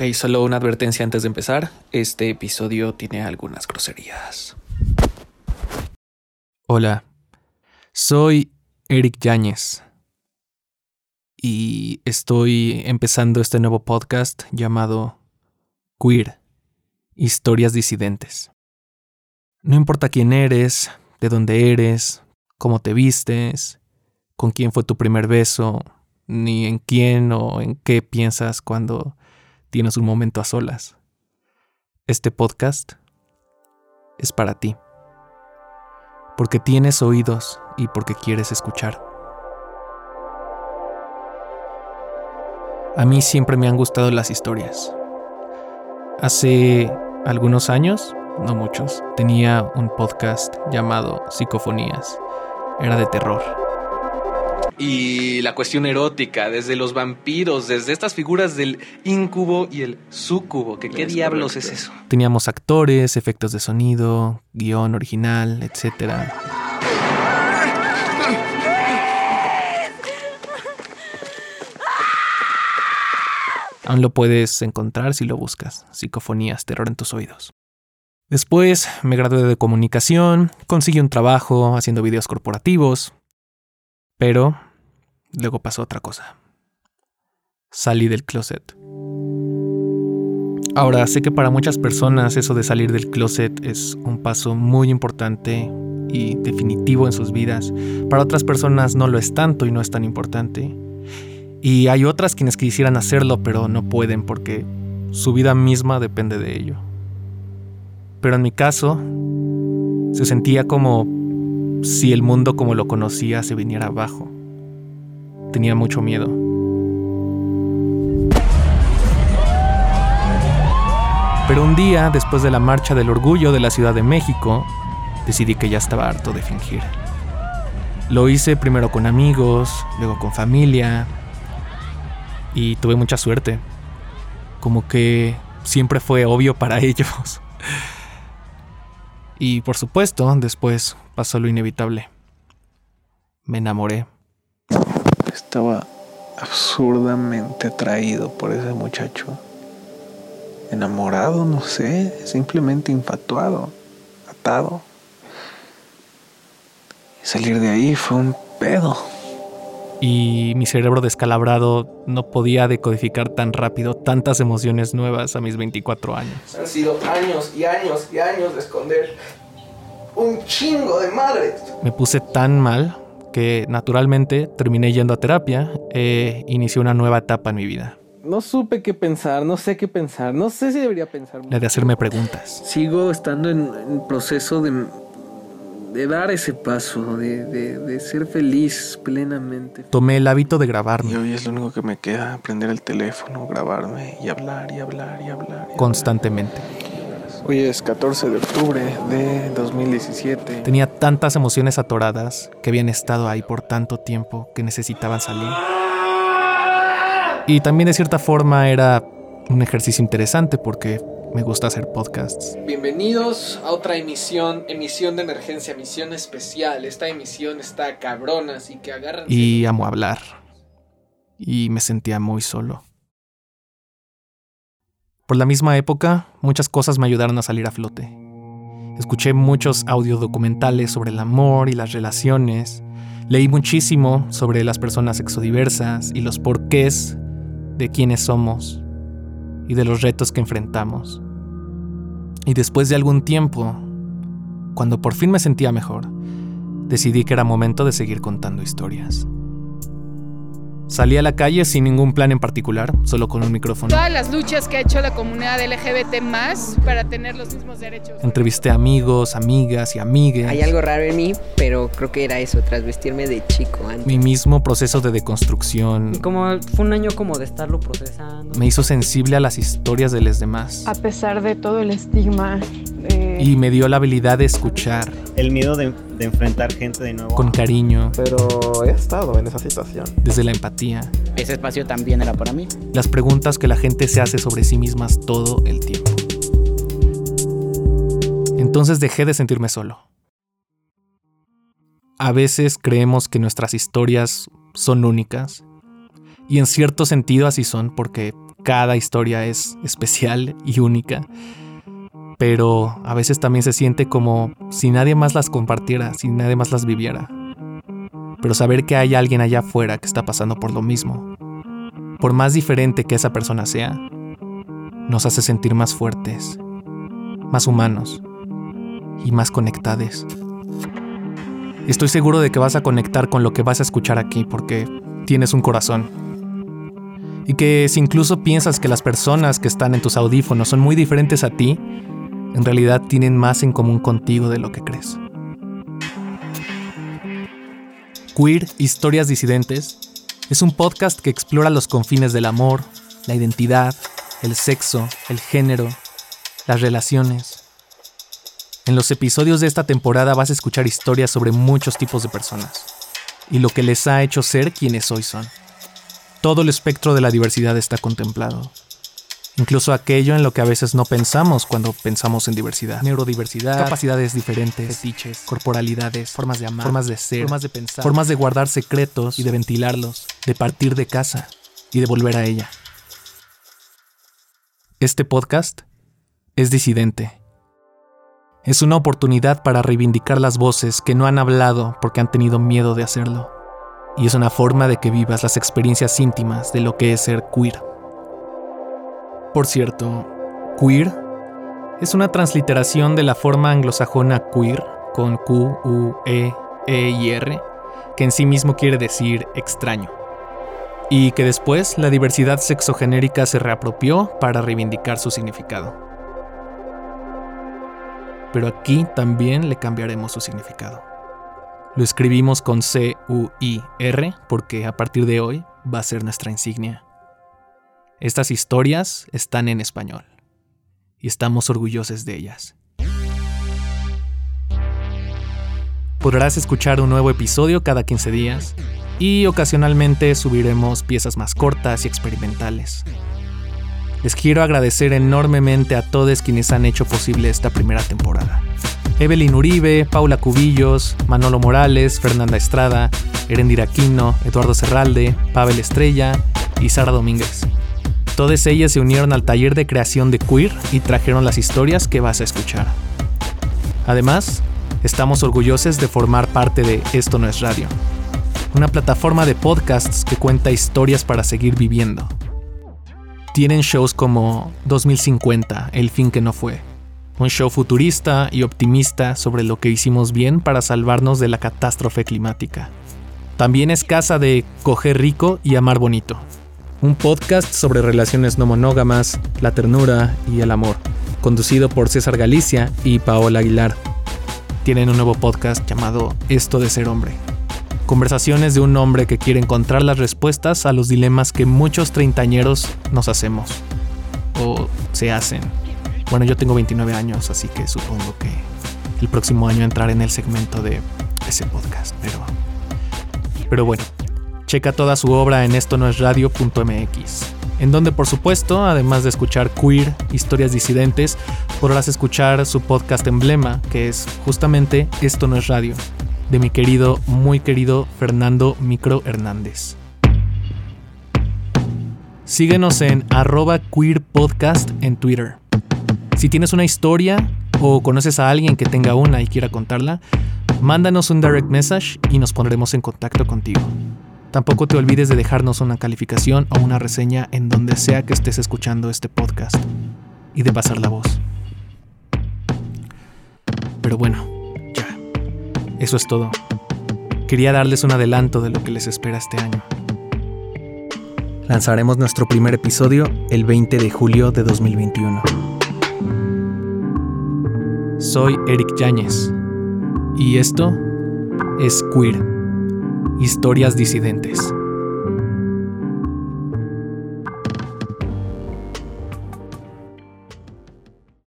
Ok, solo una advertencia antes de empezar. Este episodio tiene algunas groserías. Hola, soy Eric Yáñez y estoy empezando este nuevo podcast llamado Queer, Historias Disidentes. No importa quién eres, de dónde eres, cómo te vistes, con quién fue tu primer beso, ni en quién o en qué piensas cuando tienes un momento a solas. Este podcast es para ti. Porque tienes oídos y porque quieres escuchar. A mí siempre me han gustado las historias. Hace algunos años, no muchos, tenía un podcast llamado Psicofonías. Era de terror y la cuestión erótica, desde los vampiros, desde estas figuras del incubo y el sucubo, que qué diablos es eso. Teníamos actores, efectos de sonido, guion original, etc. Aún lo puedes encontrar si lo buscas, psicofonías, terror en tus oídos. Después me gradué de comunicación, conseguí un trabajo haciendo videos corporativos, pero Luego pasó otra cosa. Salí del closet. Ahora, sé que para muchas personas eso de salir del closet es un paso muy importante y definitivo en sus vidas. Para otras personas no lo es tanto y no es tan importante. Y hay otras quienes quisieran hacerlo pero no pueden porque su vida misma depende de ello. Pero en mi caso, se sentía como si el mundo como lo conocía se viniera abajo. Tenía mucho miedo. Pero un día, después de la Marcha del Orgullo de la Ciudad de México, decidí que ya estaba harto de fingir. Lo hice primero con amigos, luego con familia, y tuve mucha suerte. Como que siempre fue obvio para ellos. Y por supuesto, después pasó lo inevitable. Me enamoré. Estaba absurdamente atraído por ese muchacho. Enamorado, no sé, simplemente infatuado, atado. Y salir de ahí fue un pedo. Y mi cerebro descalabrado no podía decodificar tan rápido tantas emociones nuevas a mis 24 años. Han sido años y años y años de esconder un chingo de madres. Me puse tan mal que naturalmente terminé yendo a terapia e inicié una nueva etapa en mi vida. No supe qué pensar, no sé qué pensar, no sé si debería pensar. La de hacerme preguntas. Sigo estando en, en proceso de, de, dar ese paso, de, de, de, ser feliz plenamente. Tomé el hábito de grabarme. Y hoy es lo único que me queda, prender el teléfono, grabarme y hablar y hablar y hablar. Y Constantemente. Hablar. Hoy es 14 de octubre de 2017. Tenía tantas emociones atoradas que habían estado ahí por tanto tiempo que necesitaban salir. Y también de cierta forma era un ejercicio interesante porque me gusta hacer podcasts. Bienvenidos a otra emisión, emisión de emergencia, emisión especial. Esta emisión está cabrona, así que agarran. Y amo hablar. Y me sentía muy solo. Por la misma época, muchas cosas me ayudaron a salir a flote. Escuché muchos audiodocumentales sobre el amor y las relaciones. Leí muchísimo sobre las personas exodiversas y los porqués de quiénes somos y de los retos que enfrentamos. Y después de algún tiempo, cuando por fin me sentía mejor, decidí que era momento de seguir contando historias. Salí a la calle sin ningún plan en particular, solo con un micrófono. Todas las luchas que ha hecho la comunidad LGBT más para tener los mismos derechos. Entrevisté a amigos, amigas y amigues. Hay algo raro en mí, pero creo que era eso, tras vestirme de chico antes. Mi mismo proceso de deconstrucción. Como fue un año como de estarlo procesando. Me hizo sensible a las historias de los demás. A pesar de todo el estigma. Eh... Y me dio la habilidad de escuchar. El miedo de, de enfrentar gente de nuevo. Con cariño. Pero he estado en esa situación. Desde la empatía. Ese espacio también era para mí. Las preguntas que la gente se hace sobre sí mismas todo el tiempo. Entonces dejé de sentirme solo. A veces creemos que nuestras historias son únicas. Y en cierto sentido así son porque cada historia es especial y única. Pero a veces también se siente como si nadie más las compartiera, si nadie más las viviera. Pero saber que hay alguien allá afuera que está pasando por lo mismo, por más diferente que esa persona sea, nos hace sentir más fuertes, más humanos y más conectados. Estoy seguro de que vas a conectar con lo que vas a escuchar aquí porque tienes un corazón. Y que si incluso piensas que las personas que están en tus audífonos son muy diferentes a ti, en realidad tienen más en común contigo de lo que crees. Queer Historias Disidentes es un podcast que explora los confines del amor, la identidad, el sexo, el género, las relaciones, en los episodios de esta temporada vas a escuchar historias sobre muchos tipos de personas y lo que les ha hecho ser quienes hoy son. Todo el espectro de la diversidad está contemplado. Incluso aquello en lo que a veces no pensamos cuando pensamos en diversidad. Neurodiversidad, capacidades diferentes, fetiches, corporalidades, formas de amar, formas de ser, formas de pensar, formas de guardar secretos y de ventilarlos, de partir de casa y de volver a ella. Este podcast es disidente es una oportunidad para reivindicar las voces que no han hablado porque han tenido miedo de hacerlo. Y es una forma de que vivas las experiencias íntimas de lo que es ser queer. Por cierto, queer es una transliteración de la forma anglosajona queer con Q, U, E, E y R, que en sí mismo quiere decir extraño. Y que después la diversidad sexogenérica se reapropió para reivindicar su significado pero aquí también le cambiaremos su significado. Lo escribimos con C-U-I-R porque a partir de hoy va a ser nuestra insignia. Estas historias están en español y estamos orgullosos de ellas. Podrás escuchar un nuevo episodio cada 15 días y ocasionalmente subiremos piezas más cortas y experimentales. Les quiero agradecer enormemente a todos quienes han hecho posible esta primera temporada. Evelyn Uribe, Paula Cubillos, Manolo Morales, Fernanda Estrada, Erendira Aquino, Eduardo Serralde, Pavel Estrella y Sara Domínguez. Todas ellas se unieron al taller de creación de Queer y trajeron las historias que vas a escuchar. Además, estamos orgullosos de formar parte de Esto no es radio, una plataforma de podcasts que cuenta historias para seguir viviendo tienen shows como 2050, El fin que no fue. Un show futurista y optimista sobre lo que hicimos bien para salvarnos de la catástrofe climática. También es casa de Coger rico y amar bonito. Un podcast sobre relaciones no monógamas, la ternura y el amor, conducido por César Galicia y Paola Aguilar. Tienen un nuevo podcast llamado Esto de ser hombre. Conversaciones de un hombre que quiere encontrar las respuestas a los dilemas que muchos treintañeros nos hacemos. O se hacen. Bueno, yo tengo 29 años, así que supongo que el próximo año entraré en el segmento de ese podcast. Pero, pero bueno, checa toda su obra en esto no es radio.mx, en donde por supuesto, además de escuchar queer, historias disidentes, podrás escuchar su podcast emblema, que es justamente Esto no es radio, de mi querido, muy querido Fernando Micro Hernández. Síguenos en arroba queerpodcast en Twitter. Si tienes una historia o conoces a alguien que tenga una y quiera contarla, mándanos un direct message y nos pondremos en contacto contigo. Tampoco te olvides de dejarnos una calificación o una reseña en donde sea que estés escuchando este podcast y de pasar la voz. Pero bueno, eso es todo. Quería darles un adelanto de lo que les espera este año. Lanzaremos nuestro primer episodio el 20 de julio de 2021. Soy Eric Yáñez y esto es Queer, Historias Disidentes.